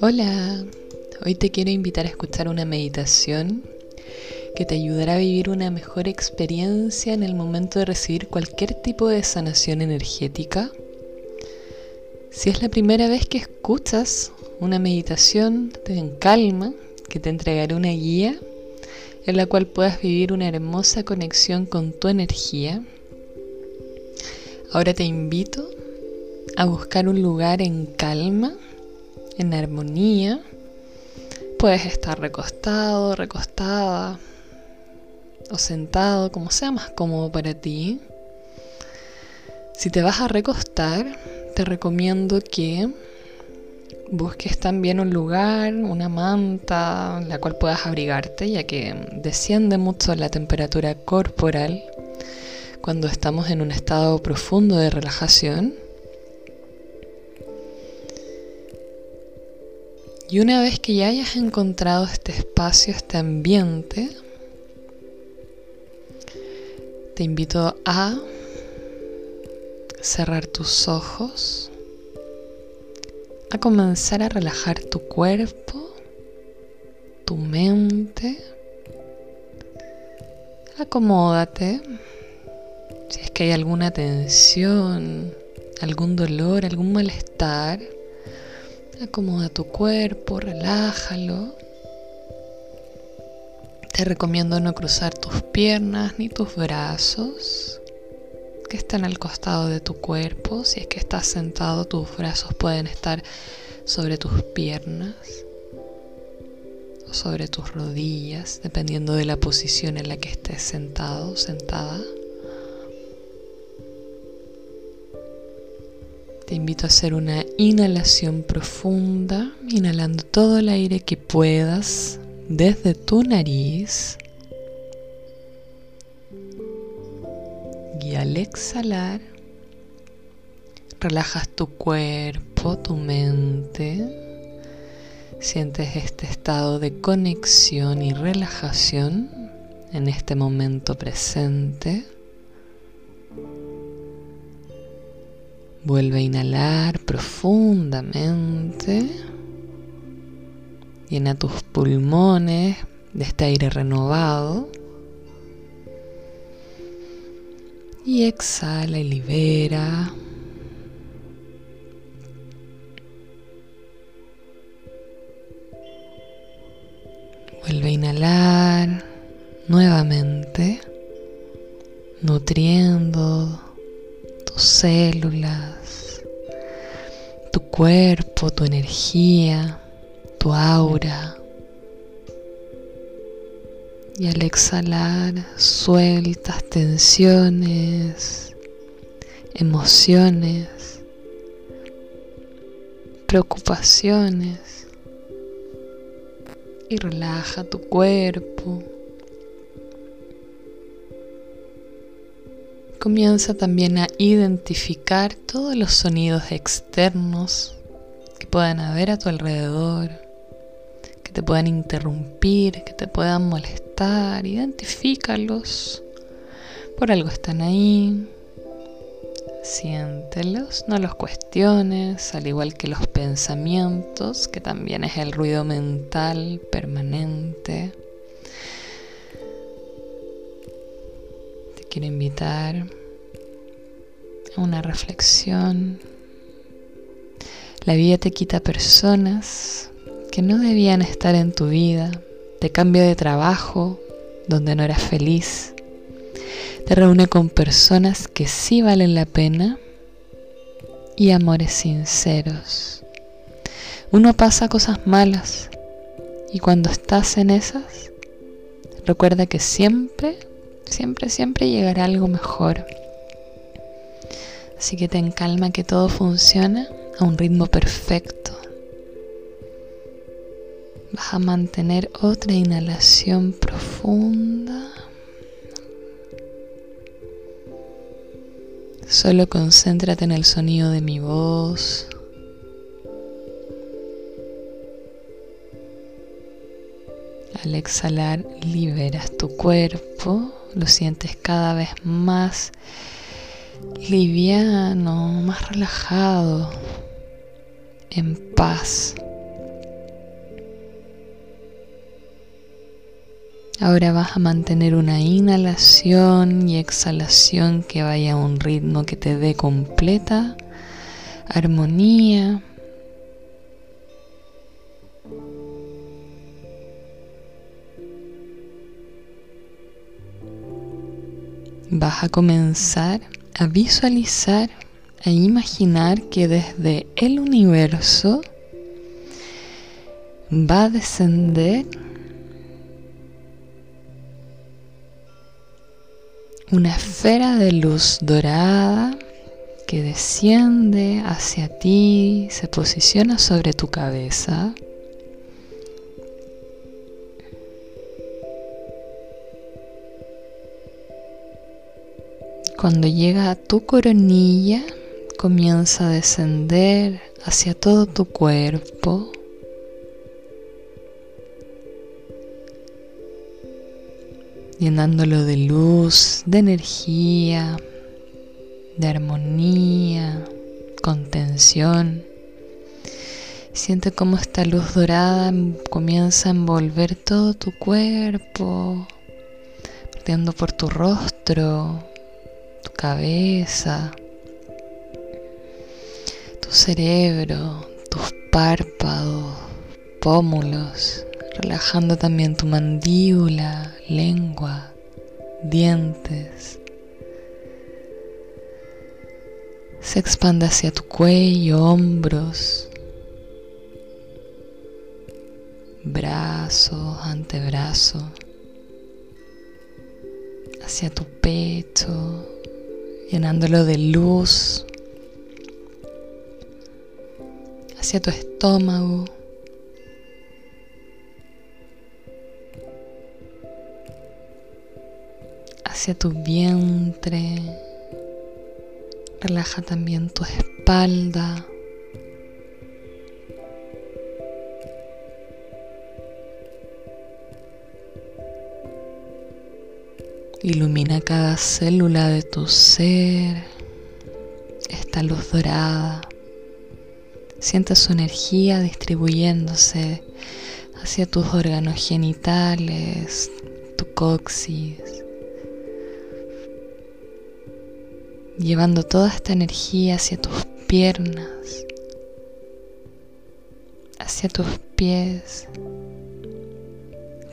Hola, hoy te quiero invitar a escuchar una meditación que te ayudará a vivir una mejor experiencia en el momento de recibir cualquier tipo de sanación energética. Si es la primera vez que escuchas una meditación, ten calma, que te entregaré una guía en la cual puedas vivir una hermosa conexión con tu energía. Ahora te invito a buscar un lugar en calma en armonía. Puedes estar recostado, recostada o sentado, como sea más cómodo para ti. Si te vas a recostar, te recomiendo que busques también un lugar, una manta en la cual puedas abrigarte, ya que desciende mucho la temperatura corporal cuando estamos en un estado profundo de relajación. Y una vez que ya hayas encontrado este espacio, este ambiente, te invito a cerrar tus ojos, a comenzar a relajar tu cuerpo, tu mente. Acomódate. Si es que hay alguna tensión, algún dolor, algún malestar, Acomoda tu cuerpo, relájalo. Te recomiendo no cruzar tus piernas ni tus brazos que están al costado de tu cuerpo. Si es que estás sentado, tus brazos pueden estar sobre tus piernas o sobre tus rodillas, dependiendo de la posición en la que estés sentado, sentada. Te invito a hacer una inhalación profunda, inhalando todo el aire que puedas desde tu nariz. Y al exhalar, relajas tu cuerpo, tu mente. Sientes este estado de conexión y relajación en este momento presente. Vuelve a inhalar profundamente. Llena tus pulmones de este aire renovado. Y exhala y libera. Cuerpo, tu energía, tu aura. Y al exhalar sueltas tensiones, emociones, preocupaciones y relaja tu cuerpo. Comienza también a identificar todos los sonidos externos que puedan haber a tu alrededor, que te puedan interrumpir, que te puedan molestar. Identifícalos. Por algo están ahí. Siéntelos, no los cuestiones, al igual que los pensamientos, que también es el ruido mental permanente. Quiero invitar a una reflexión. La vida te quita personas que no debían estar en tu vida, te cambia de trabajo donde no eras feliz, te reúne con personas que sí valen la pena y amores sinceros. Uno pasa cosas malas y cuando estás en esas, recuerda que siempre Siempre, siempre llegará algo mejor. Así que ten calma que todo funciona a un ritmo perfecto. Vas a mantener otra inhalación profunda. Solo concéntrate en el sonido de mi voz. Al exhalar liberas tu cuerpo lo sientes cada vez más liviano, más relajado, en paz. Ahora vas a mantener una inhalación y exhalación que vaya a un ritmo que te dé completa armonía. Vas a comenzar a visualizar, a imaginar que desde el universo va a descender una esfera de luz dorada que desciende hacia ti, se posiciona sobre tu cabeza. Cuando llega a tu coronilla, comienza a descender hacia todo tu cuerpo. llenándolo de luz, de energía, de armonía, contención. Siente cómo esta luz dorada comienza a envolver todo tu cuerpo, partiendo por tu rostro, tu cabeza, tu cerebro, tus párpados, pómulos, relajando también tu mandíbula, lengua, dientes. Se expande hacia tu cuello, hombros, brazos, antebrazos, hacia tu pecho, llenándolo de luz, hacia tu estómago. hacia tu vientre. Relaja también tu espalda. Ilumina cada célula de tu ser, esta luz dorada. Siente su energía distribuyéndose hacia tus órganos genitales, tu coxis, llevando toda esta energía hacia tus piernas, hacia tus pies.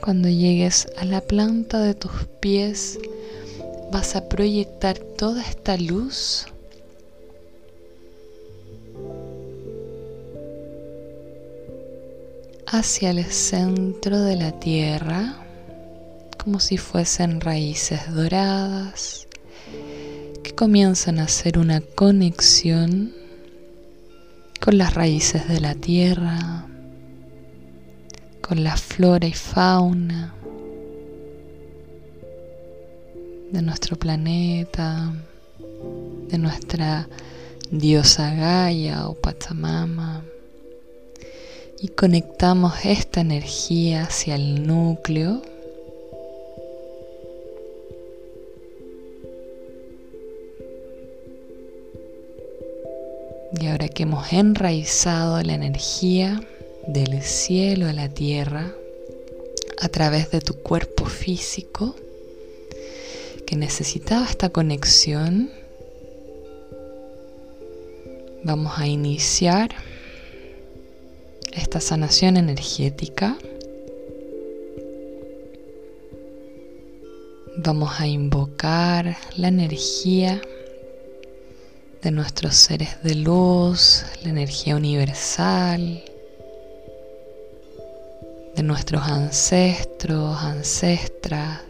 Cuando llegues a la planta de tus pies, vas a proyectar toda esta luz hacia el centro de la tierra, como si fuesen raíces doradas comienzan a hacer una conexión con las raíces de la tierra, con la flora y fauna de nuestro planeta, de nuestra diosa Gaia o Pachamama y conectamos esta energía hacia el núcleo. Y ahora que hemos enraizado la energía del cielo a la tierra a través de tu cuerpo físico que necesitaba esta conexión, vamos a iniciar esta sanación energética. Vamos a invocar la energía de nuestros seres de luz, la energía universal, de nuestros ancestros, ancestras,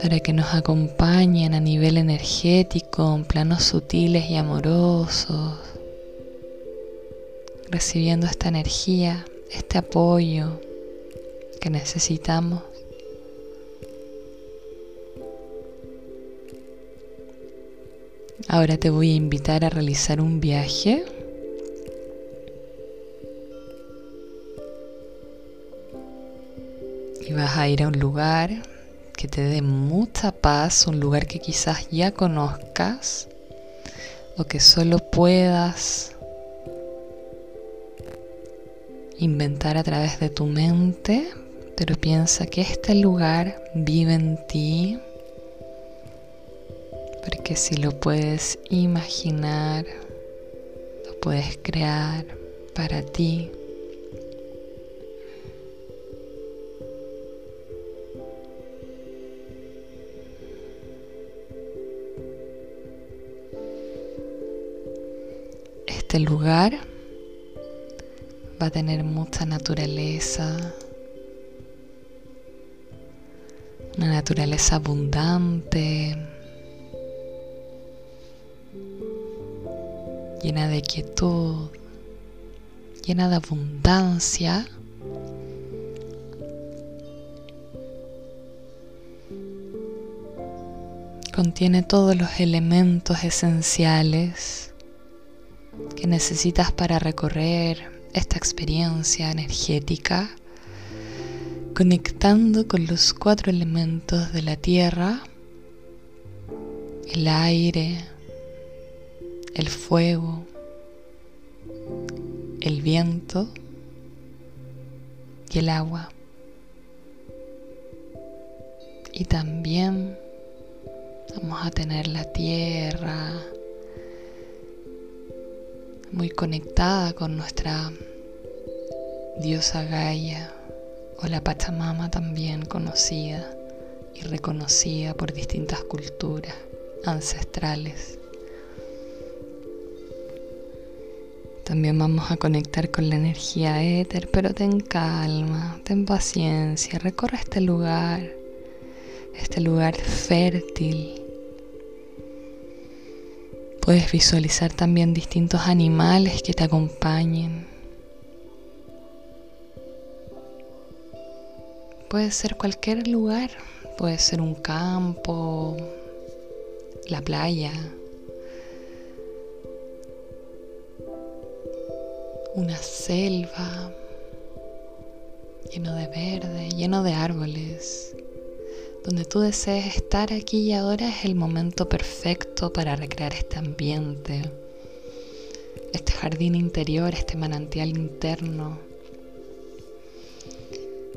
para que nos acompañen a nivel energético en planos sutiles y amorosos, recibiendo esta energía, este apoyo que necesitamos Ahora te voy a invitar a realizar un viaje. Vas a ir a un lugar que te dé mucha paz, un lugar que quizás ya conozcas o que solo puedas inventar a través de tu mente, pero piensa que este lugar vive en ti, porque si lo puedes imaginar, lo puedes crear para ti. Este lugar. Va a tener mucha naturaleza, una naturaleza abundante, llena de quietud, llena de abundancia. Contiene todos los elementos esenciales que necesitas para recorrer esta experiencia energética conectando con los cuatro elementos de la tierra, el aire, el fuego, el viento y el agua. Y también vamos a tener la tierra, muy conectada con nuestra diosa Gaia o la Pachamama también conocida y reconocida por distintas culturas ancestrales. También vamos a conectar con la energía éter, pero ten calma, ten paciencia, recorre este lugar, este lugar fértil Puedes visualizar también distintos animales que te acompañen. Puede ser cualquier lugar, puede ser un campo, la playa, una selva lleno de verde, lleno de árboles donde tú desees estar aquí y ahora es el momento perfecto para recrear este ambiente, este jardín interior, este manantial interno.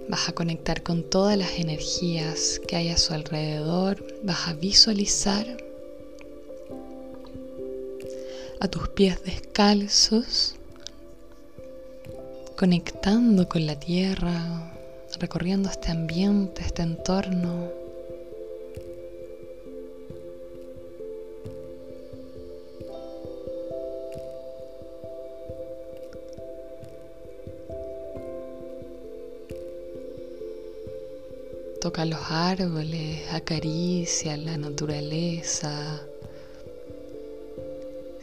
Vas a conectar con todas las energías que hay a su alrededor, vas a visualizar a tus pies descalzos, conectando con la tierra, recorriendo este ambiente, este entorno. Toca los árboles, acaricia la naturaleza.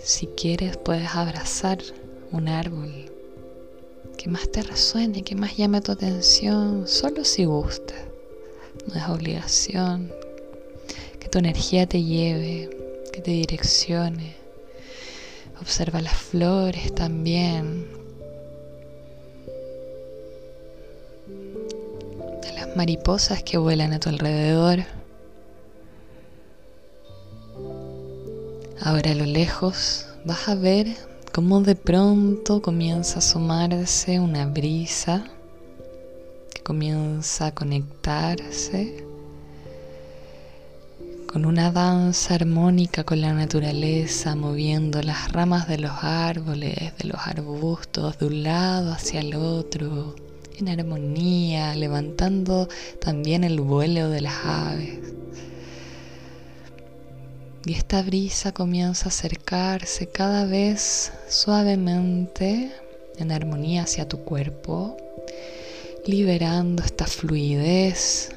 Si quieres puedes abrazar un árbol que más te resuene, que más llame tu atención, solo si gusta. No es obligación. Que tu energía te lleve, que te direccione. Observa las flores también. Las mariposas que vuelan a tu alrededor. Ahora a lo lejos vas a ver como de pronto comienza a asomarse una brisa que comienza a conectarse con una danza armónica con la naturaleza, moviendo las ramas de los árboles, de los arbustos, de un lado hacia el otro, en armonía, levantando también el vuelo de las aves. Y esta brisa comienza a acercarse cada vez suavemente en armonía hacia tu cuerpo, liberando esta fluidez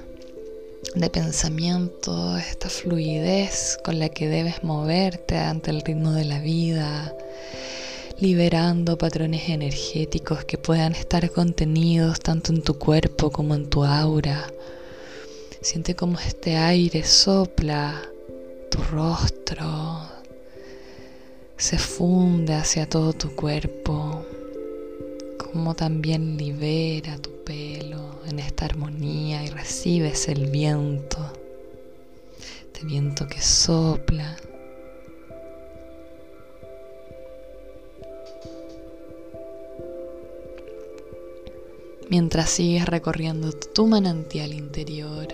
de pensamiento, esta fluidez con la que debes moverte ante el ritmo de la vida, liberando patrones energéticos que puedan estar contenidos tanto en tu cuerpo como en tu aura. Siente como este aire sopla tu rostro se funde hacia todo tu cuerpo, como también libera tu pelo en esta armonía y recibes el viento, este viento que sopla. Mientras sigues recorriendo tu manantial interior,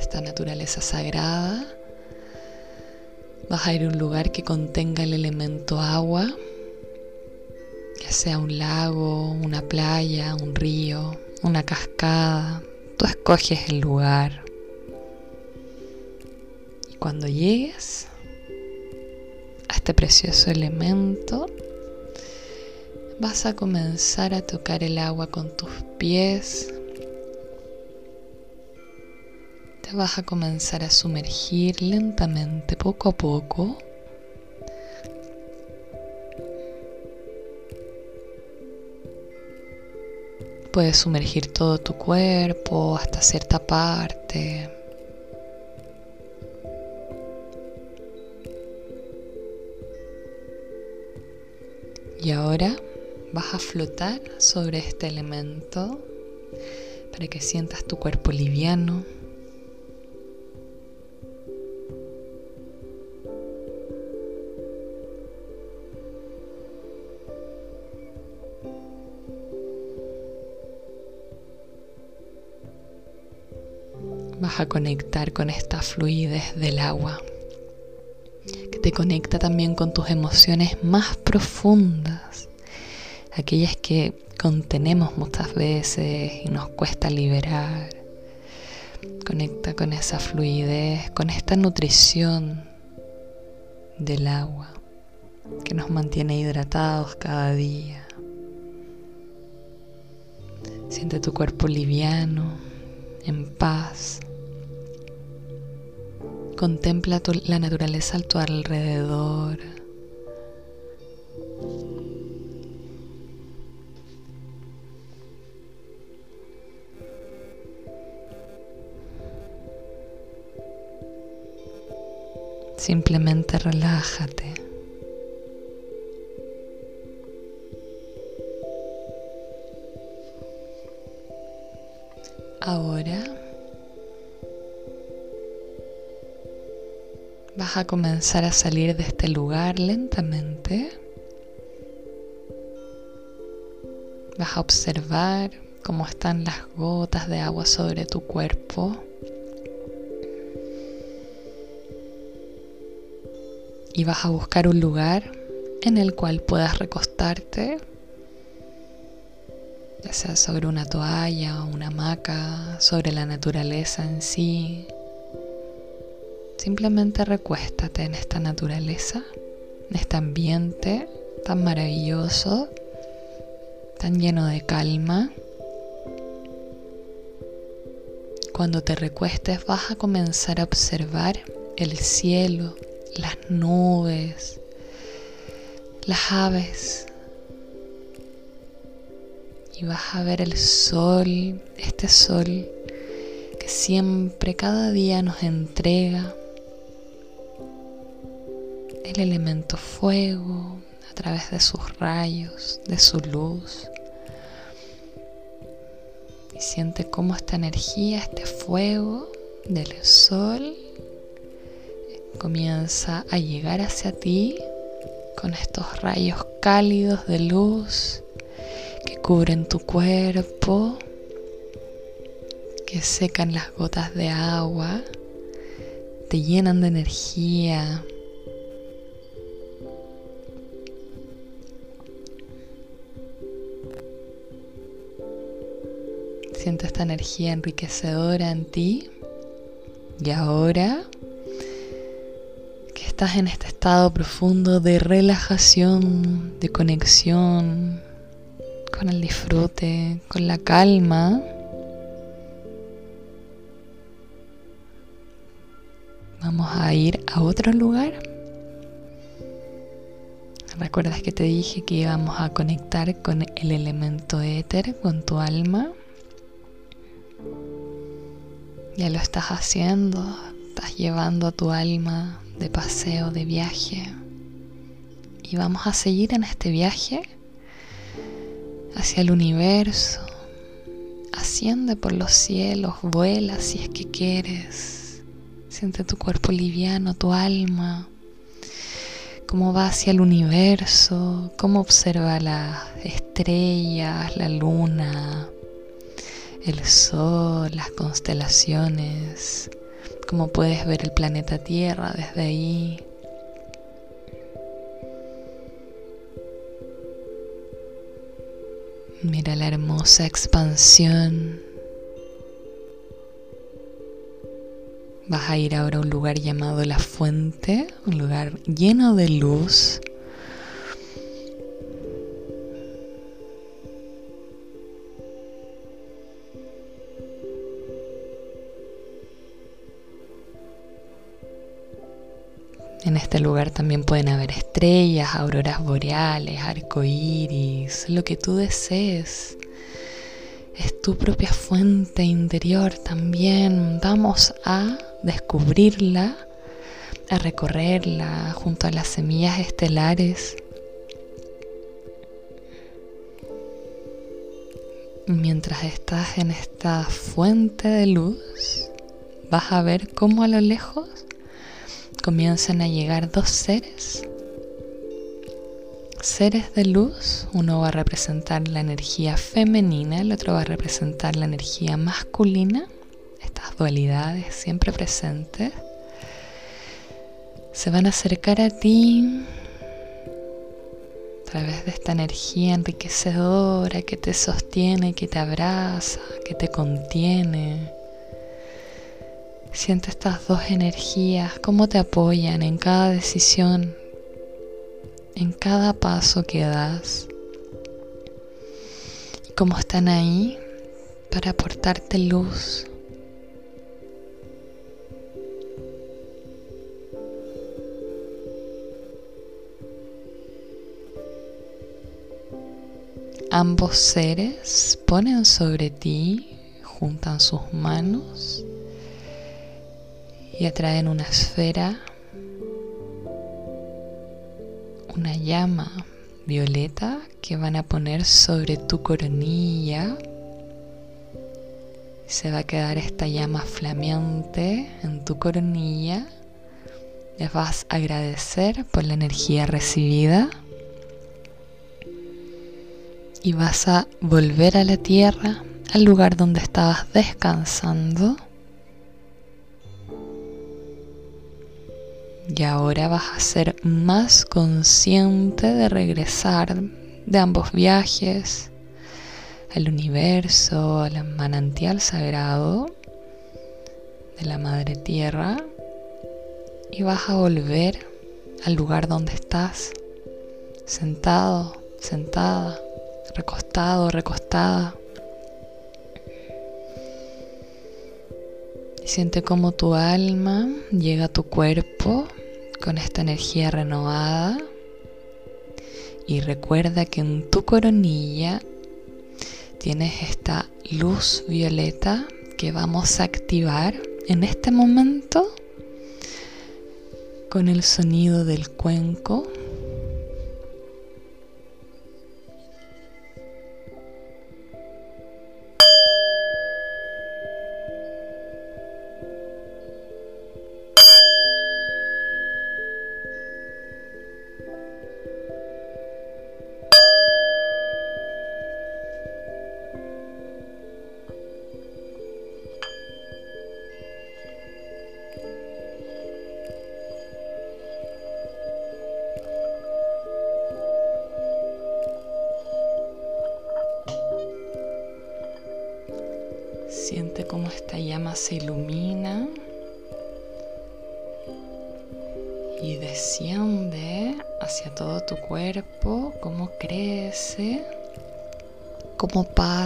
esta naturaleza sagrada, vas a ir a un lugar que contenga el elemento agua ya sea un lago, una playa, un río, una cascada, tú escoges el lugar. Y cuando llegues a este precioso elemento, vas a comenzar a tocar el agua con tus pies. Te vas a comenzar a sumergir lentamente, poco a poco Puedes sumergir todo tu cuerpo hasta cierta parte. Y ahora vas a flotar sobre este elemento para que sientas tu cuerpo liviano. Vas a conectar con esta fluidez del agua, que te conecta también con tus emociones más profundas, aquellas que contenemos muchas veces y nos cuesta liberar. Conecta con esa fluidez, con esta nutrición del agua que nos mantiene hidratados cada día. Siente tu cuerpo liviano, en paz. Contempla la naturaleza a tu alrededor. Simplemente relájate. Ahora Vas a comenzar a salir de este lugar lentamente. Vas a observar cómo están las gotas de agua sobre tu cuerpo. Y vas a buscar un lugar en el cual puedas recostarte, ya sea sobre una toalla una hamaca, sobre la naturaleza en sí, Simplemente recuéstate en esta naturaleza, en este ambiente tan maravilloso, tan lleno de calma. Cuando te recuestes vas a comenzar a observar el cielo, las nubes, las aves. Y vas a ver el sol, este sol que siempre, cada día nos entrega el elemento fuego a través de sus rayos, de su luz. Y siente cómo esta energía, este fuego del sol comienza a llegar hacia ti con estos rayos cálidos de luz que cubren tu cuerpo, que secan las gotas de agua, te llenan de energía, Siente esta energía enriquecedora en ti. Y ahora que estás en este estado profundo de relajación, de conexión con el disfrute, con la calma, vamos a ir a otro lugar. ¿Recuerdas que te dije que íbamos a conectar con el elemento éter, con tu alma? Ya lo estás haciendo, estás llevando a tu alma de paseo, de viaje. Y vamos a seguir en este viaje hacia el universo, asciende por los cielos, vuela si es que quieres. Siente tu cuerpo liviano, tu alma, cómo va hacia el universo, cómo observa las estrellas, la luna, el sol, las constelaciones, cómo puedes ver el planeta Tierra desde ahí. Mira la hermosa expansión. Vas a ir ahora a un lugar llamado La Fuente, un lugar lleno de luz. Este lugar también pueden haber estrellas, auroras boreales, arcoíris, lo que tú desees. Es tu propia fuente interior también. Vamos a descubrirla, a recorrerla junto a las semillas estelares. Mientras estás en esta fuente de luz, vas a ver cómo a lo lejos comienzan a llegar dos seres. Seres de luz, uno va a representar la energía femenina, el otro va a representar la energía masculina, estas dualidades siempre presentes. Se van a acercar a ti a través de esta energía enriquecedora que te sostiene, que te abraza, que te contiene Siente estas dos energías, cómo te apoyan en cada decisión, en cada paso que das. Cómo están ahí para aportarte luz. Ambos seres ponen sobre ti, juntan sus manos y atraen una esfera, una llama violeta que van a poner sobre tu coronilla. Se va a quedar esta llama flameante en tu coronilla. Les vas a agradecer por la energía recibida. Y vas a volver a la tierra, al lugar donde estabas descansando. Y ahora vas a ser más consciente de regresar de ambos viajes al universo, al manantial sagrado de la Madre Tierra y vas a volver al lugar donde estás, sentado, sentada, recostado, recostada. Siente como tu alma llega a tu cuerpo con esta energía renovada. Y recuerda que en tu coronilla tienes esta luz violeta que vamos a activar en este momento con el sonido del cuenco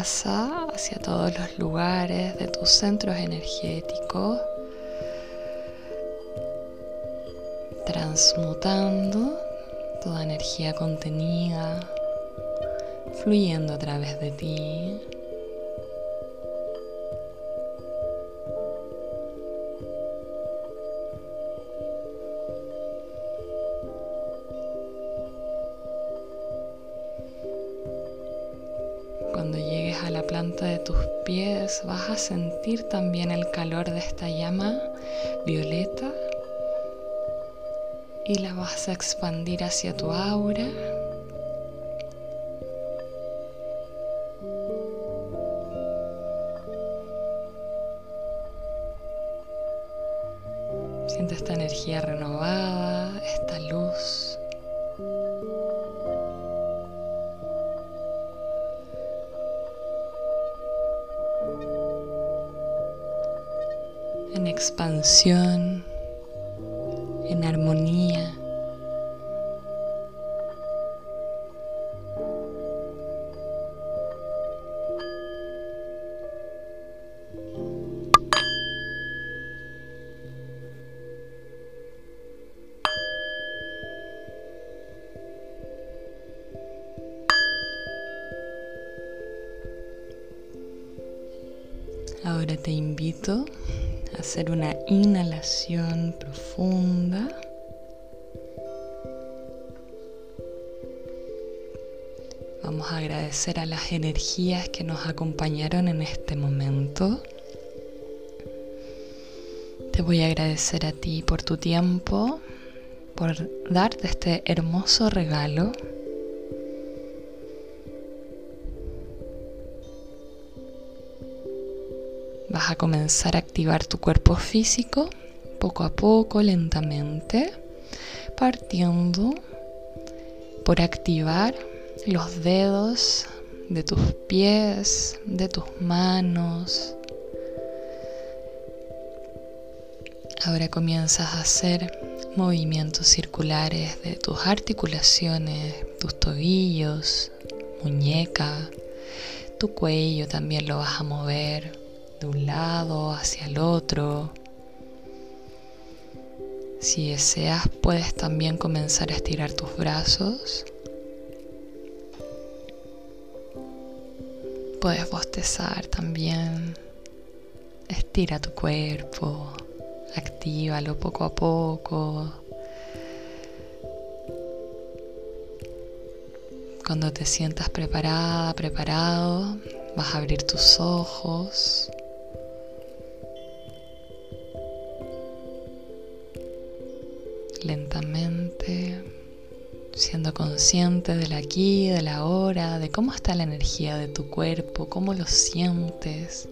hacia todos los lugares de tus centros energéticos, transmutando toda energía contenida, fluyendo a través de ti. Vas a sentir también el calor de esta llama violeta y la vas a expandir hacia tu aura. En expansión en armonía. Hacer una inhalación profunda. Vamos a agradecer a las energías que nos acompañaron en este momento. Te voy a agradecer a ti por tu tiempo, por darte este hermoso regalo Vas a comenzar a activar tu cuerpo físico poco a poco, lentamente, partiendo por activar los dedos de tus pies, de tus manos. Ahora comienzas a hacer movimientos circulares de tus articulaciones, tus tobillos, muñeca, tu cuello también lo vas a mover de un lado hacia el otro. Si deseas, puedes también comenzar a estirar tus brazos. Puedes bostezar también. Estira tu cuerpo, actívalo poco a poco. Cuando te sientas preparada, preparado, vas a abrir tus ojos. Consciente del aquí, de la ahora, de cómo está la energía de tu cuerpo, cómo lo sientes.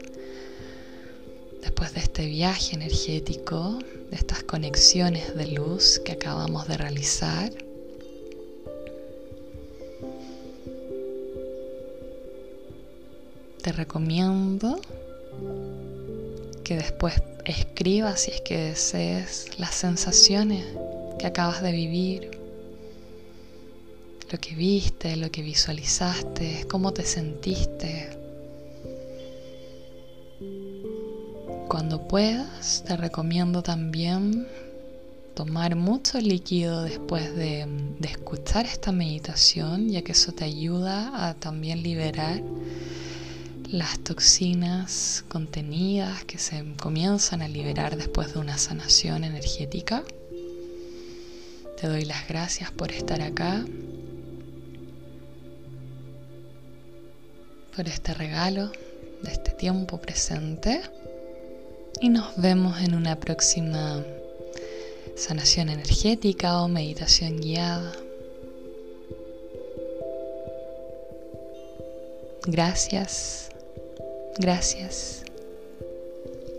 Después de este viaje energético, de estas conexiones de luz que acabamos de realizar, te recomiendo que después escribas si es que desees las sensaciones que acabas de vivir, lo que viste, lo que visualizaste, cómo te sentiste. Cuando puedas, te recomiendo también tomar mucho líquido después de, escuchar esta meditación, ya que eso te ayuda a también liberar las toxinas contenidas que se comienzan a liberar después de una sanación energética. Te doy las gracias por estar acá, por este regalo de este tiempo presente y nos vemos en una próxima sanación energética o meditación guiada. Gracias, gracias,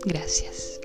gracias.